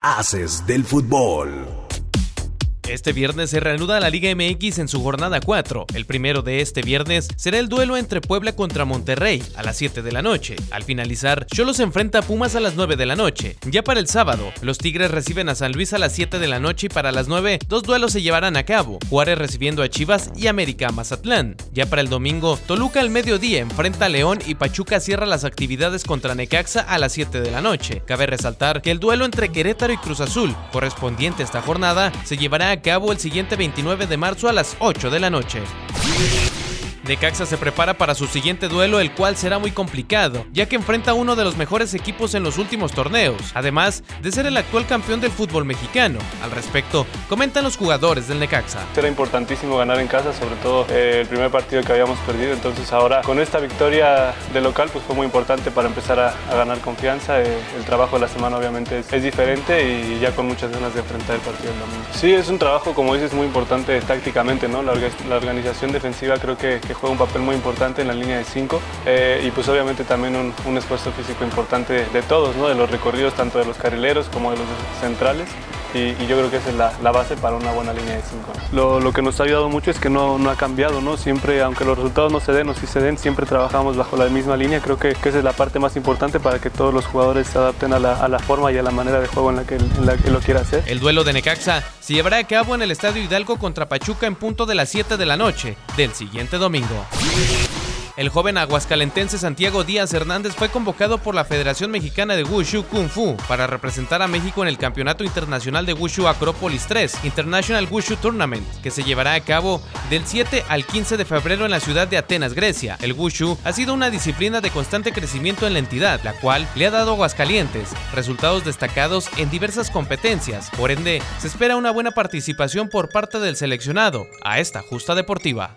Haces del fútbol. Este viernes se reanuda la Liga MX en su jornada 4. El primero de este viernes será el duelo entre Puebla contra Monterrey a las 7 de la noche. Al finalizar, Cholos enfrenta a Pumas a las 9 de la noche. Ya para el sábado, los Tigres reciben a San Luis a las 7 de la noche y para las 9 dos duelos se llevarán a cabo. Juárez recibiendo a Chivas y América Mazatlán. Ya para el domingo, Toluca al mediodía enfrenta a León y Pachuca cierra las actividades contra Necaxa a las 7 de la noche. Cabe resaltar que el duelo entre Querétaro y Cruz Azul, correspondiente a esta jornada, se llevará a cabo el siguiente 29 de marzo a las 8 de la noche. Necaxa se prepara para su siguiente duelo, el cual será muy complicado, ya que enfrenta a uno de los mejores equipos en los últimos torneos, además de ser el actual campeón del fútbol mexicano. Al respecto, comentan los jugadores del Necaxa. Era importantísimo ganar en casa, sobre todo eh, el primer partido que habíamos perdido, entonces ahora con esta victoria de local pues fue muy importante para empezar a, ganar confianza. Eh, el trabajo de la semana obviamente es, diferente y ya con muchas ganas de enfrentar el partido del domingo. Sí, es un trabajo, como dices, muy importante tácticamente, ¿no? La, organización defensiva creo que juega un papel muy importante en la línea de 5 eh, y pues obviamente también un, esfuerzo físico importante de todos, ¿no? de los recorridos tanto de los carrileros como de los centrales y, yo creo que esa es la, base para una buena línea de 5. Lo, que nos ha ayudado mucho es que no, no, ha cambiado, ¿no? siempre, aunque los resultados no se den o si se den, siempre trabajamos bajo la misma línea, creo que, esa es la parte más importante para que todos los jugadores se adapten a la, a la forma y a la manera de juego en la, que, en la que lo quiera hacer. El duelo de Necaxa se llevará a cabo en el Estadio Hidalgo contra Pachuca en punto de las 7 de la noche del siguiente domingo. El joven aguascalentense Santiago Díaz Hernández fue convocado por la Federación Mexicana de Wushu Kung Fu para representar a México en el Campeonato Internacional de Wushu Acrópolis 3 International Wushu Tournament, que se llevará a cabo del 7 al 15 de febrero en la ciudad de Atenas, Grecia. El Wushu ha sido una disciplina de constante crecimiento en la entidad, la cual le ha dado a Aguascalientes resultados destacados en diversas competencias. Por ende, se espera una buena participación por parte del seleccionado a esta justa deportiva.